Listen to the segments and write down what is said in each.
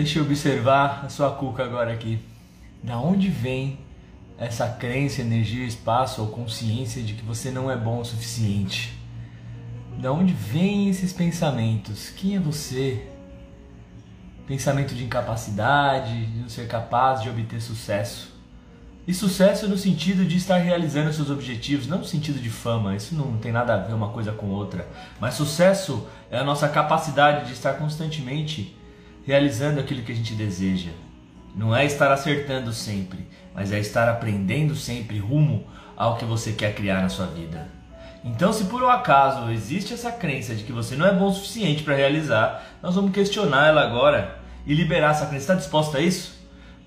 Deixa eu observar a sua cuca agora aqui. Da onde vem essa crença, energia, espaço ou consciência de que você não é bom o suficiente? Da onde vêm esses pensamentos? Quem é você? Pensamento de incapacidade, de não ser capaz de obter sucesso. E sucesso no sentido de estar realizando seus objetivos, não no sentido de fama, isso não tem nada a ver uma coisa com outra. Mas sucesso é a nossa capacidade de estar constantemente realizando aquilo que a gente deseja. Não é estar acertando sempre, mas é estar aprendendo sempre rumo ao que você quer criar na sua vida. Então, se por um acaso existe essa crença de que você não é bom o suficiente para realizar, nós vamos questionar ela agora e liberar essa crença. Está disposta a isso?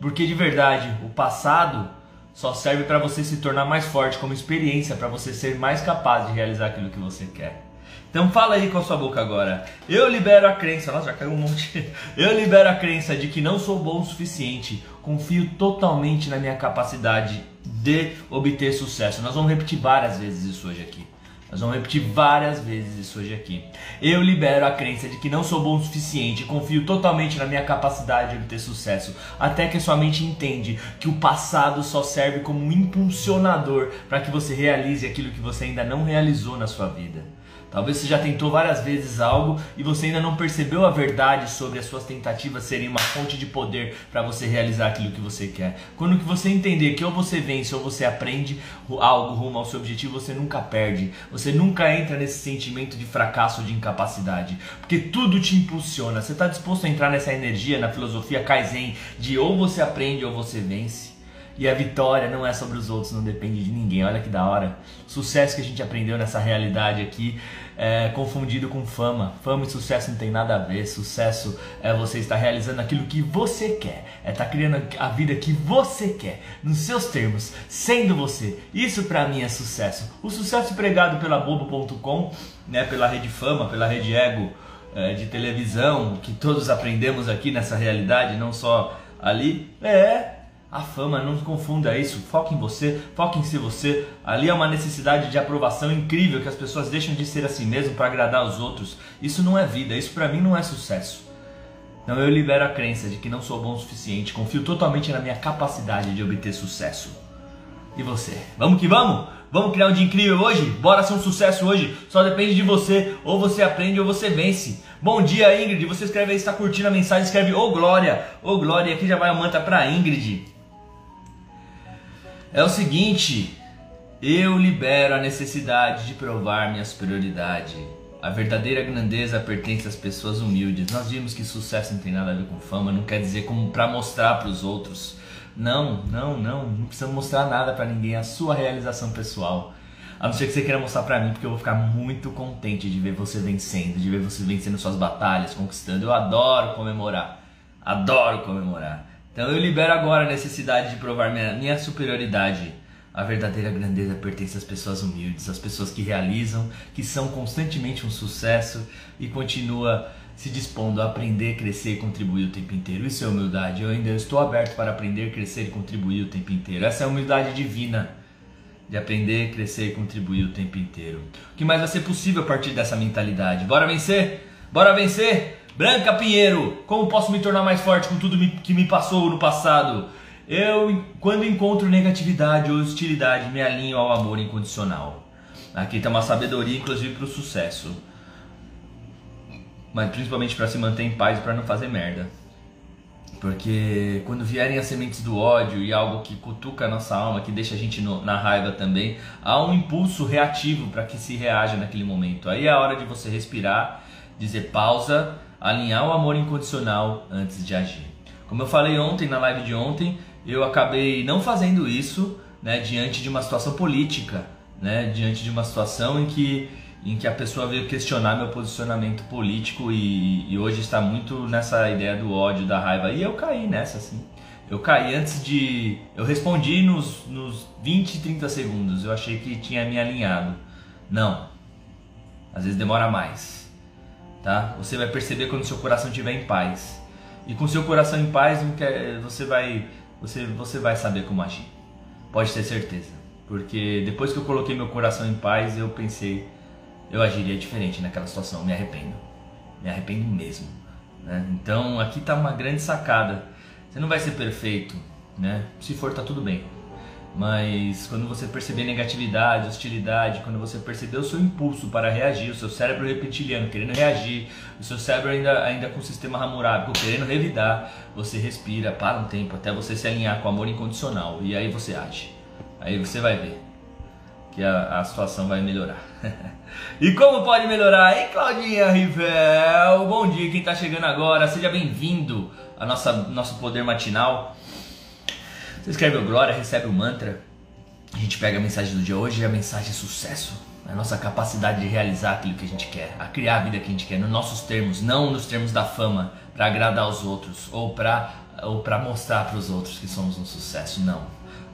Porque de verdade, o passado só serve para você se tornar mais forte como experiência, para você ser mais capaz de realizar aquilo que você quer. Então fala aí com a sua boca agora. Eu libero a crença, nossa, já caiu um monte. Eu libero a crença de que não sou bom o suficiente. Confio totalmente na minha capacidade de obter sucesso. Nós vamos repetir várias vezes isso hoje aqui. Nós vamos repetir várias vezes isso hoje aqui. Eu libero a crença de que não sou bom o suficiente, confio totalmente na minha capacidade de obter sucesso, até que sua mente entende que o passado só serve como um impulsionador para que você realize aquilo que você ainda não realizou na sua vida. Talvez você já tentou várias vezes algo e você ainda não percebeu a verdade sobre as suas tentativas serem uma fonte de poder para você realizar aquilo que você quer. Quando que você entender que ou você vence ou você aprende algo rumo ao seu objetivo, você nunca perde. Você nunca entra nesse sentimento de fracasso ou de incapacidade, porque tudo te impulsiona. Você está disposto a entrar nessa energia, na filosofia Kaizen de ou você aprende ou você vence? E a vitória não é sobre os outros, não depende de ninguém. Olha que da hora. Sucesso que a gente aprendeu nessa realidade aqui é confundido com fama. Fama e sucesso não tem nada a ver. Sucesso é você estar realizando aquilo que você quer. É estar criando a vida que você quer, nos seus termos, sendo você. Isso para mim é sucesso. O sucesso pregado pela Bobo.com, né, pela Rede Fama, pela Rede Ego é, de televisão, que todos aprendemos aqui nessa realidade, não só ali, é a fama, não confunda isso. Foque em você, foque em ser você. Ali é uma necessidade de aprovação incrível que as pessoas deixam de ser assim mesmo para agradar os outros. Isso não é vida, isso para mim não é sucesso. Então eu libero a crença de que não sou bom o suficiente, confio totalmente na minha capacidade de obter sucesso. E você? Vamos que vamos? Vamos criar um dia incrível hoje? Bora ser um sucesso hoje? Só depende de você. Ou você aprende ou você vence. Bom dia, Ingrid. Você escreve aí, está curtindo a mensagem, escreve Ô oh, Glória. Ô oh, Glória, aqui já vai a manta para Ingrid. É o seguinte, eu libero a necessidade de provar minha superioridade. A verdadeira grandeza pertence às pessoas humildes. Nós vimos que sucesso não tem nada a ver com fama, não quer dizer como para mostrar para os outros. Não, não, não, não precisa mostrar nada para ninguém, é a sua realização pessoal. A não ser que você queira mostrar para mim, porque eu vou ficar muito contente de ver você vencendo, de ver você vencendo suas batalhas, conquistando. Eu adoro comemorar. Adoro comemorar. Então eu libero agora a necessidade de provar minha, minha superioridade. A verdadeira grandeza pertence às pessoas humildes, às pessoas que realizam, que são constantemente um sucesso e continua se dispondo a aprender, crescer e contribuir o tempo inteiro. Isso é humildade. Eu ainda estou aberto para aprender, crescer e contribuir o tempo inteiro. Essa é a humildade divina de aprender, crescer e contribuir o tempo inteiro. O que mais vai ser possível a partir dessa mentalidade? Bora vencer? Bora vencer? Branca Pinheiro, como posso me tornar mais forte com tudo que me passou no passado? Eu, quando encontro negatividade ou hostilidade, me alinho ao amor incondicional. Aqui está uma sabedoria, inclusive, para o sucesso. Mas principalmente para se manter em paz e para não fazer merda. Porque quando vierem as sementes do ódio e algo que cutuca a nossa alma, que deixa a gente no, na raiva também, há um impulso reativo para que se reaja naquele momento. Aí é a hora de você respirar, dizer pausa alinhar o amor incondicional antes de agir. Como eu falei ontem na live de ontem, eu acabei não fazendo isso né, diante de uma situação política, né, diante de uma situação em que, em que a pessoa veio questionar meu posicionamento político e, e hoje está muito nessa ideia do ódio, da raiva. E eu caí nessa, assim. Eu caí antes de. Eu respondi nos, nos 20, 30 segundos. Eu achei que tinha me alinhado. Não. Às vezes demora mais tá? Você vai perceber quando seu coração estiver em paz. E com seu coração em paz, você vai, você, você vai saber como agir. Pode ter certeza. Porque depois que eu coloquei meu coração em paz, eu pensei, eu agiria diferente naquela situação. Me arrependo. Me arrependo mesmo. Né? Então aqui está uma grande sacada. Você não vai ser perfeito, né? Se for, tá tudo bem. Mas quando você perceber negatividade, hostilidade, quando você perceber o seu impulso para reagir, o seu cérebro reptiliano querendo reagir, o seu cérebro ainda, ainda com o sistema ramurábico querendo revidar, você respira, para um tempo até você se alinhar com o amor incondicional e aí você age. Aí você vai ver que a, a situação vai melhorar. e como pode melhorar, hein, Claudinha Rivel? Bom dia, quem está chegando agora, seja bem-vindo ao nosso poder matinal. Você escreve o Glória, recebe o mantra. A gente pega a mensagem do dia hoje e a mensagem é sucesso. A nossa capacidade de realizar aquilo que a gente quer, a criar a vida que a gente quer, nos nossos termos, não nos termos da fama, para agradar os outros ou para ou para mostrar para os outros que somos um sucesso, não.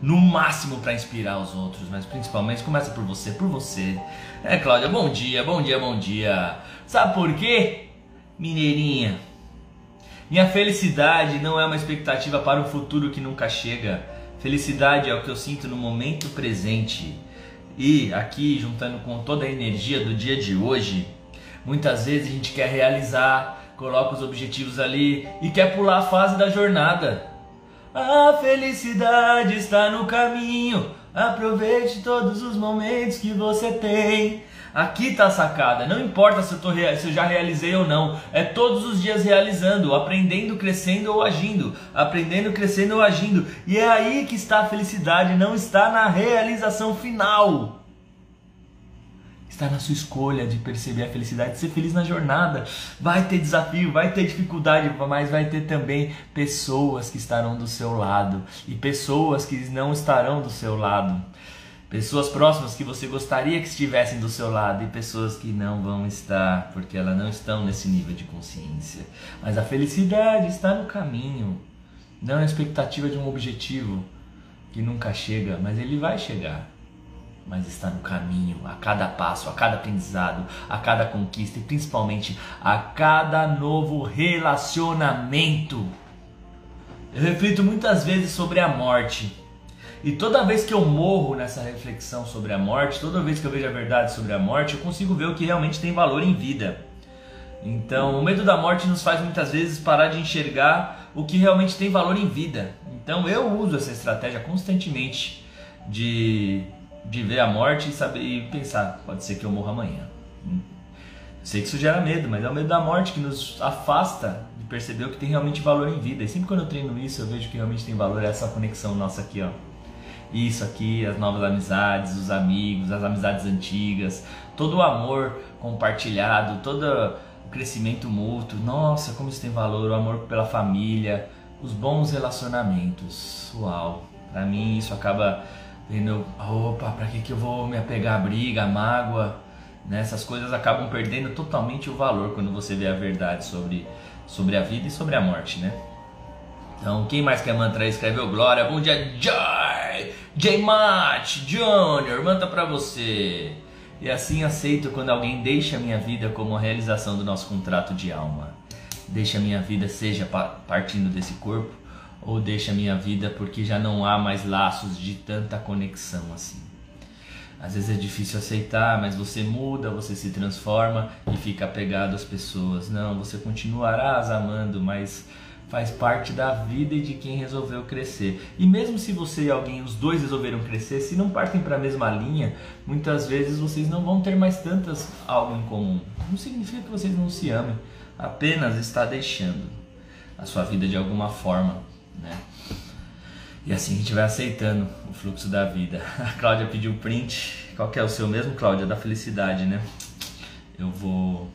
No máximo para inspirar os outros, mas principalmente começa por você, por você. É, Cláudia, bom dia, bom dia, bom dia. Sabe por quê? Mineirinha, minha felicidade não é uma expectativa para um futuro que nunca chega. Felicidade é o que eu sinto no momento presente. E aqui, juntando com toda a energia do dia de hoje, muitas vezes a gente quer realizar, coloca os objetivos ali e quer pular a fase da jornada. A felicidade está no caminho. Aproveite todos os momentos que você tem. Aqui tá a sacada. Não importa se eu, tô, se eu já realizei ou não. É todos os dias realizando, aprendendo, crescendo ou agindo. Aprendendo, crescendo ou agindo. E é aí que está a felicidade, não está na realização final. Está na sua escolha de perceber a felicidade, de ser feliz na jornada. Vai ter desafio, vai ter dificuldade, mas vai ter também pessoas que estarão do seu lado e pessoas que não estarão do seu lado. Pessoas próximas que você gostaria que estivessem do seu lado e pessoas que não vão estar, porque elas não estão nesse nível de consciência. Mas a felicidade está no caminho, não na expectativa de um objetivo que nunca chega, mas ele vai chegar. Mas está no caminho, a cada passo, a cada aprendizado, a cada conquista e principalmente a cada novo relacionamento. Eu reflito muitas vezes sobre a morte e toda vez que eu morro nessa reflexão sobre a morte, toda vez que eu vejo a verdade sobre a morte, eu consigo ver o que realmente tem valor em vida. Então, o medo da morte nos faz muitas vezes parar de enxergar o que realmente tem valor em vida. Então, eu uso essa estratégia constantemente de, de ver a morte e saber e pensar, pode ser que eu morra amanhã. Sei que isso gera medo, mas é o medo da morte que nos afasta de perceber o que tem realmente valor em vida. E sempre quando eu treino isso, eu vejo que realmente tem valor essa conexão nossa aqui, ó isso aqui, as novas amizades, os amigos, as amizades antigas, todo o amor compartilhado, todo o crescimento mútuo. Nossa, como isso tem valor, o amor pela família, os bons relacionamentos. Uau! Para mim isso acaba vendo, opa, para que que eu vou me apegar à briga, à mágoa? Né? Essas coisas acabam perdendo totalmente o valor quando você vê a verdade sobre sobre a vida e sobre a morte, né? Então, quem mais quer mantra escreveu Glória. Bom dia, Joy! J. Matt Jr., manda pra você. E assim aceito quando alguém deixa minha vida como a realização do nosso contrato de alma. Deixa minha vida, seja partindo desse corpo, ou deixa a minha vida porque já não há mais laços de tanta conexão assim. Às vezes é difícil aceitar, mas você muda, você se transforma e fica apegado às pessoas. Não, você continuará as amando, mas faz parte da vida e de quem resolveu crescer. E mesmo se você e alguém, os dois resolveram crescer, se não partem para a mesma linha, muitas vezes vocês não vão ter mais tantas algo em comum. Não significa que vocês não se amem, apenas está deixando a sua vida de alguma forma, né? E assim a gente vai aceitando o fluxo da vida. A Cláudia pediu print. Qual que é o seu mesmo, Cláudia? Da felicidade, né? Eu vou.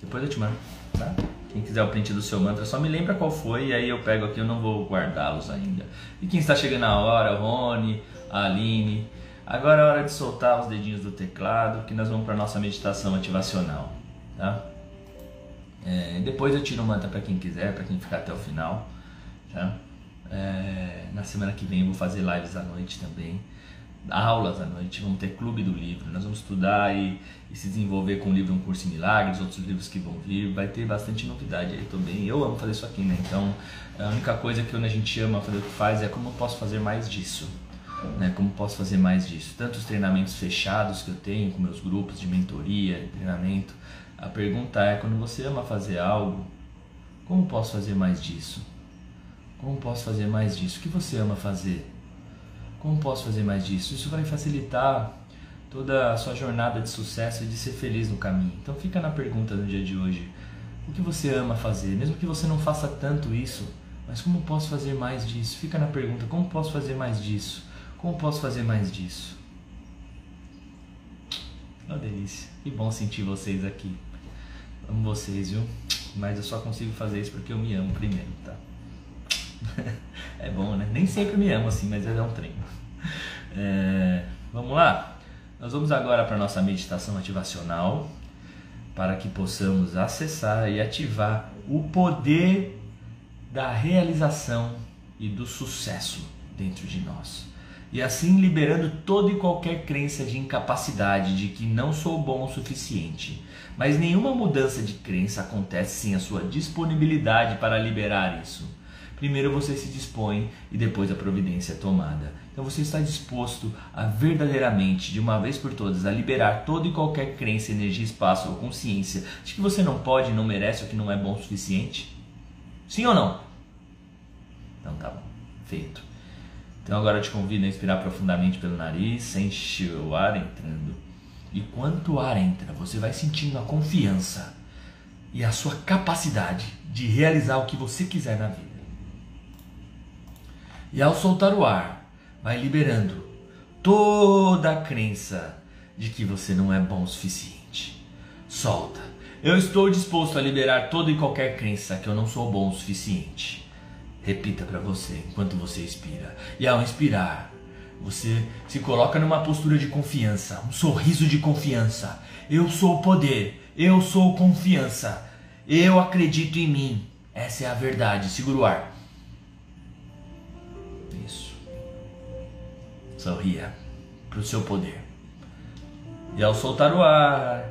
Depois eu te mando, tá? Quem quiser o print do seu mantra, só me lembra qual foi e aí eu pego aqui, eu não vou guardá-los ainda. E quem está chegando na hora, Rony, a Aline. Agora é hora de soltar os dedinhos do teclado, que nós vamos para nossa meditação ativacional, tá? É, depois eu tiro o mantra para quem quiser, para quem ficar até o final, tá? É, na semana que vem eu vou fazer lives à noite também aulas à noite, vamos ter clube do livro, nós vamos estudar e, e, se desenvolver com o livro Um Curso em Milagres, outros livros que vão vir, vai ter bastante novidade aí também. Eu amo fazer isso aqui, né? Então, a única coisa que a gente ama fazer o que faz é como eu posso fazer mais disso. Né, como posso fazer mais disso? Tanto os treinamentos fechados que eu tenho com meus grupos de mentoria, treinamento. A pergunta é: quando você ama fazer algo, Como posso fazer mais disso? Como posso fazer mais disso? O que você ama fazer? Como posso fazer mais disso? Isso vai facilitar toda a sua jornada de sucesso e de ser feliz no caminho. Então fica na pergunta no dia de hoje. O que você ama fazer? Mesmo que você não faça tanto isso, mas como posso fazer mais disso? Fica na pergunta, como posso fazer mais disso? Como posso fazer mais disso? Uma delícia. Que bom sentir vocês aqui. Amo vocês, viu? Mas eu só consigo fazer isso porque eu me amo primeiro, tá? é bom, né? Nem sempre me amo assim, mas é um treino. É, vamos lá? Nós vamos agora para a nossa meditação ativacional para que possamos acessar e ativar o poder da realização e do sucesso dentro de nós. E assim liberando toda e qualquer crença de incapacidade, de que não sou bom o suficiente. Mas nenhuma mudança de crença acontece sem a sua disponibilidade para liberar isso. Primeiro você se dispõe e depois a providência é tomada. Então você está disposto a verdadeiramente, de uma vez por todas, a liberar toda e qualquer crença, energia, espaço ou consciência de que você não pode, não merece ou que não é bom o suficiente? Sim ou não? Então tá bom, feito. Então agora eu te convido a inspirar profundamente pelo nariz, sente o ar entrando. E quanto o ar entra, você vai sentindo a confiança e a sua capacidade de realizar o que você quiser na vida. E ao soltar o ar, vai liberando toda a crença de que você não é bom o suficiente. Solta. Eu estou disposto a liberar toda e qualquer crença que eu não sou bom o suficiente. Repita para você enquanto você expira. E ao inspirar, você se coloca numa postura de confiança, um sorriso de confiança. Eu sou o poder, eu sou confiança, eu acredito em mim. Essa é a verdade. Segura o ar. Sorria para o seu poder. E ao soltar o ar,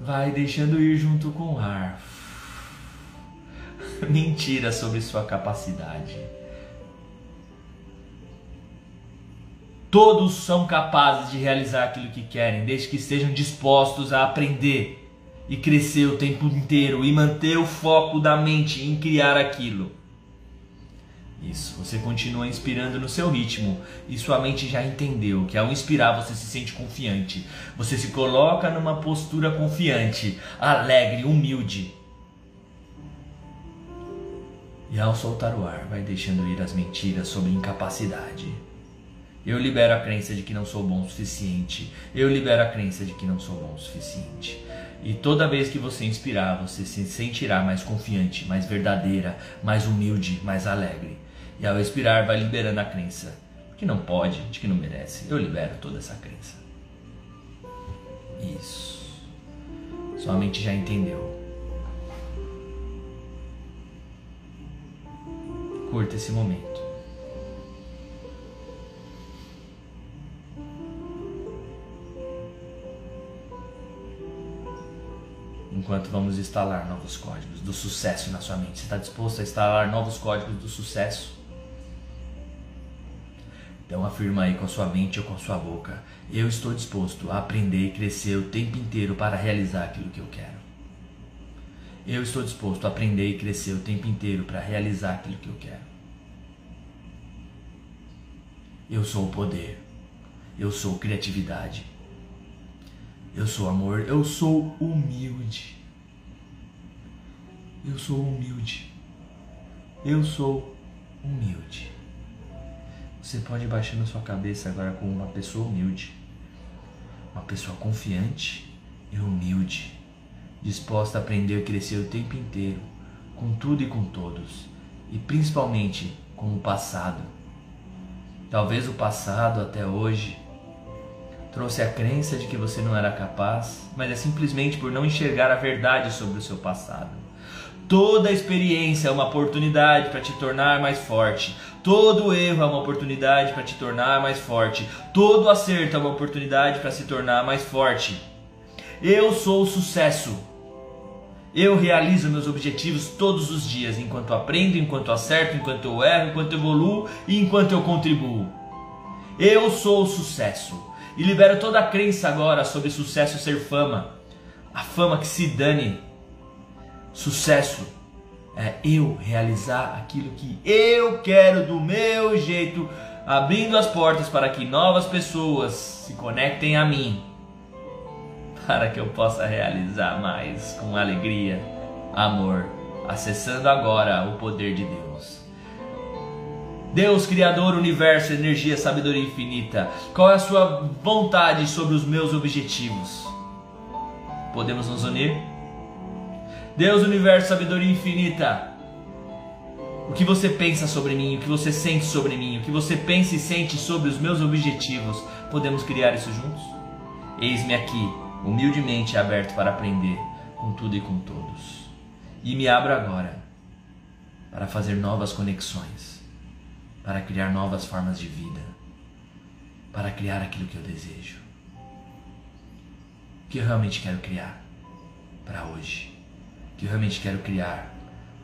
vai deixando ir junto com o ar. Mentira sobre sua capacidade. Todos são capazes de realizar aquilo que querem, desde que estejam dispostos a aprender e crescer o tempo inteiro e manter o foco da mente em criar aquilo. Isso, você continua inspirando no seu ritmo e sua mente já entendeu que ao inspirar você se sente confiante. Você se coloca numa postura confiante, alegre, humilde. E ao soltar o ar, vai deixando ir as mentiras sobre incapacidade. Eu libero a crença de que não sou bom o suficiente. Eu libero a crença de que não sou bom o suficiente. E toda vez que você inspirar, você se sentirá mais confiante, mais verdadeira, mais humilde, mais alegre. E ao expirar, vai liberando a crença que não pode, de que não merece. Eu libero toda essa crença. Isso. Sua mente já entendeu. Curta esse momento. enquanto vamos instalar novos códigos do sucesso na sua mente. Você está disposto a instalar novos códigos do sucesso? Então afirma aí com a sua mente ou com a sua boca: Eu estou disposto a aprender e crescer o tempo inteiro para realizar aquilo que eu quero. Eu estou disposto a aprender e crescer o tempo inteiro para realizar aquilo que eu quero. Eu sou o poder. Eu sou criatividade. Eu sou amor. Eu sou humilde. Eu sou humilde. Eu sou humilde. Você pode baixar na sua cabeça agora como uma pessoa humilde, uma pessoa confiante e humilde, disposta a aprender e crescer o tempo inteiro, com tudo e com todos, e principalmente com o passado. Talvez o passado até hoje trouxe a crença de que você não era capaz, mas é simplesmente por não enxergar a verdade sobre o seu passado. Toda experiência é uma oportunidade para te tornar mais forte. Todo erro é uma oportunidade para te tornar mais forte. Todo acerto é uma oportunidade para se tornar mais forte. Eu sou o sucesso. Eu realizo meus objetivos todos os dias, enquanto aprendo, enquanto acerto, enquanto eu erro, enquanto evoluo e enquanto eu contribuo. Eu sou o sucesso. E libero toda a crença agora sobre sucesso ser fama. A fama que se dane. Sucesso É eu realizar aquilo que eu quero do meu jeito, abrindo as portas para que novas pessoas se conectem a mim, para que eu possa realizar mais com alegria, amor, acessando agora o poder de Deus. Deus, Criador, Universo, Energia, Sabedoria Infinita, qual é a sua vontade sobre os meus objetivos? Podemos nos unir? Deus, Universo, Sabedoria Infinita, o que você pensa sobre mim, o que você sente sobre mim, o que você pensa e sente sobre os meus objetivos, podemos criar isso juntos? Eis-me aqui, humildemente aberto para aprender com tudo e com todos. E me abro agora para fazer novas conexões para criar novas formas de vida, para criar aquilo que eu desejo. Que eu realmente quero criar para hoje? Que eu realmente quero criar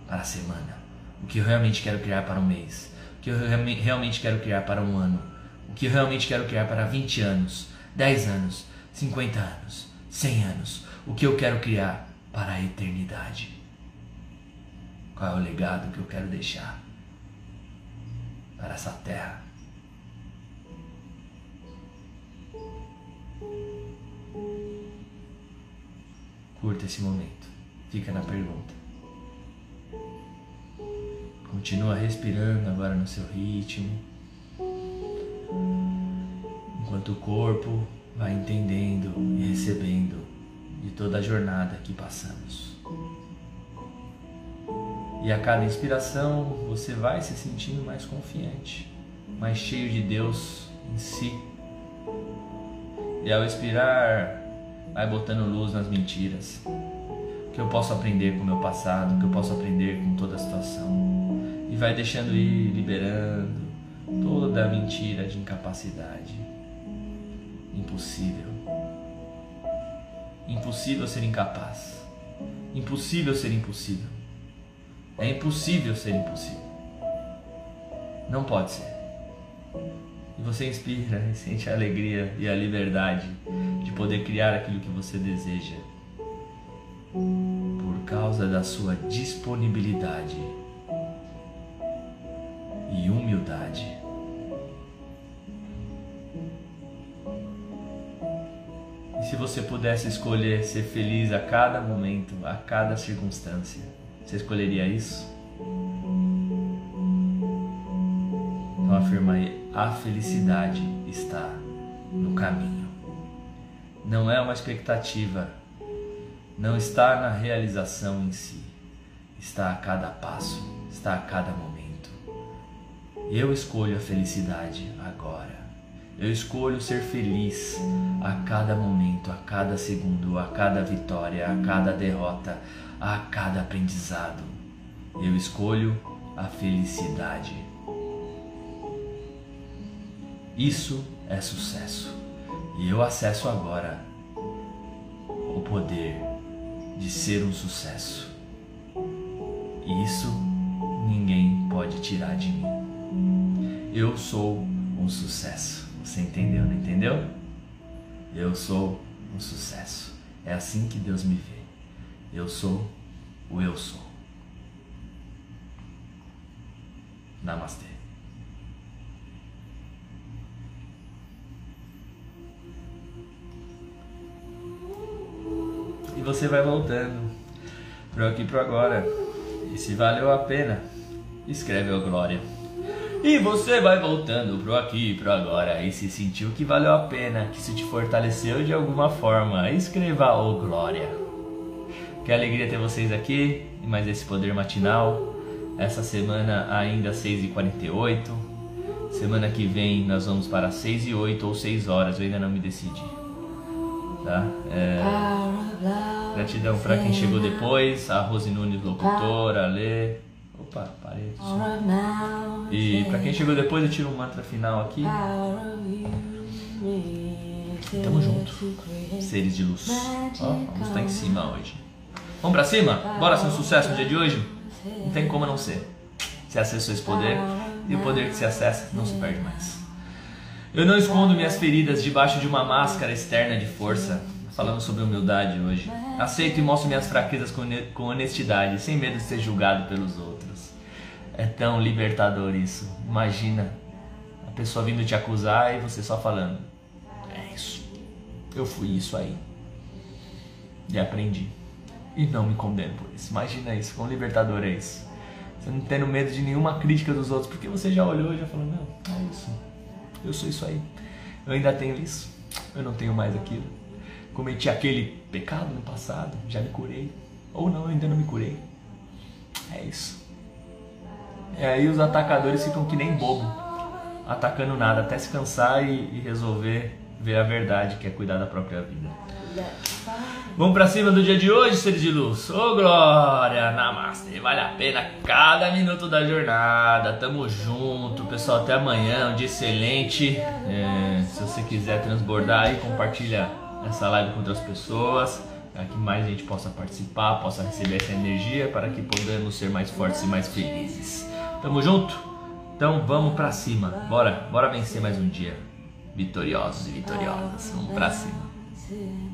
para a semana? O que eu realmente quero criar para um mês? O que eu realmente quero criar para um ano? O que eu realmente quero criar para 20 anos, 10 anos, 50 anos, 100 anos? O que eu quero criar para a eternidade? Qual é o legado que eu quero deixar? para essa terra. Curta esse momento. Fica na pergunta. Continua respirando agora no seu ritmo. Enquanto o corpo vai entendendo e recebendo de toda a jornada que passamos. E a cada inspiração você vai se sentindo mais confiante, mais cheio de Deus em si. E ao expirar, vai botando luz nas mentiras. Que eu posso aprender com o meu passado, que eu posso aprender com toda a situação. E vai deixando ir, liberando toda a mentira de incapacidade. Impossível. Impossível ser incapaz. Impossível ser impossível. É impossível ser impossível. Não pode ser. E você inspira e sente a alegria e a liberdade de poder criar aquilo que você deseja por causa da sua disponibilidade e humildade. E se você pudesse escolher ser feliz a cada momento, a cada circunstância, você escolheria isso? Então afirma aí: a felicidade está no caminho. Não é uma expectativa, não está na realização em si, está a cada passo, está a cada momento. Eu escolho a felicidade agora. Eu escolho ser feliz a cada momento, a cada segundo, a cada vitória, a cada derrota, a cada aprendizado. Eu escolho a felicidade. Isso é sucesso. E eu acesso agora o poder de ser um sucesso. E isso ninguém pode tirar de mim. Eu sou um sucesso. Você entendeu, não entendeu? Eu sou um sucesso. É assim que Deus me vê. Eu sou o eu sou. Namastê. Você vai voltando pro aqui pro agora. E se valeu a pena, escreve o glória. E você vai voltando pro aqui pro agora e se sentiu que valeu a pena, que se te fortaleceu de alguma forma, escreva o glória. Que alegria ter vocês aqui e mais esse poder matinal. Essa semana ainda 6h48. Semana que vem nós vamos para 6 e 8 ou 6 horas, eu ainda não me decidi. Tá? É... Gratidão para quem chegou depois, a Rose Nunes, locutora, a Lê. Opa, parei. E para quem chegou depois, eu tiro um mantra final aqui. Tamo junto, seres de luz. Ó, vamos estar em cima hoje. Vamos pra cima? Bora ser um sucesso no dia de hoje? Não tem como não ser. Você acessou esse poder e o poder que se acessa não se perde mais. Eu não escondo minhas feridas debaixo de uma máscara externa de força. Falando sobre humildade hoje. Aceito e mostro minhas fraquezas com honestidade, sem medo de ser julgado pelos outros. É tão libertador isso. Imagina a pessoa vindo te acusar e você só falando: É isso. Eu fui isso aí. E aprendi. E não me condeno por isso. Imagina isso, quão libertador é isso. Você não tendo medo de nenhuma crítica dos outros, porque você já olhou e já falou: Não, é isso. Eu sou isso aí. Eu ainda tenho isso. Eu não tenho mais aquilo. Cometi aquele pecado no passado, já me curei. Ou não, ainda não me curei. É isso. E aí os atacadores ficam que nem bobo, atacando nada, até se cansar e, e resolver ver a verdade, que é cuidar da própria vida. Vamos pra cima do dia de hoje, seres de luz. Ô oh, glória, namastê. Vale a pena cada minuto da jornada. Tamo junto, pessoal. Até amanhã, um dia excelente. É, se você quiser transbordar aí, compartilha essa live com outras pessoas. Para que mais gente possa participar, possa receber essa energia, para que podamos ser mais fortes e mais felizes. Tamo junto? Então vamos pra cima. Bora, bora vencer mais um dia. Vitoriosos e vitoriosas. Vamos pra cima.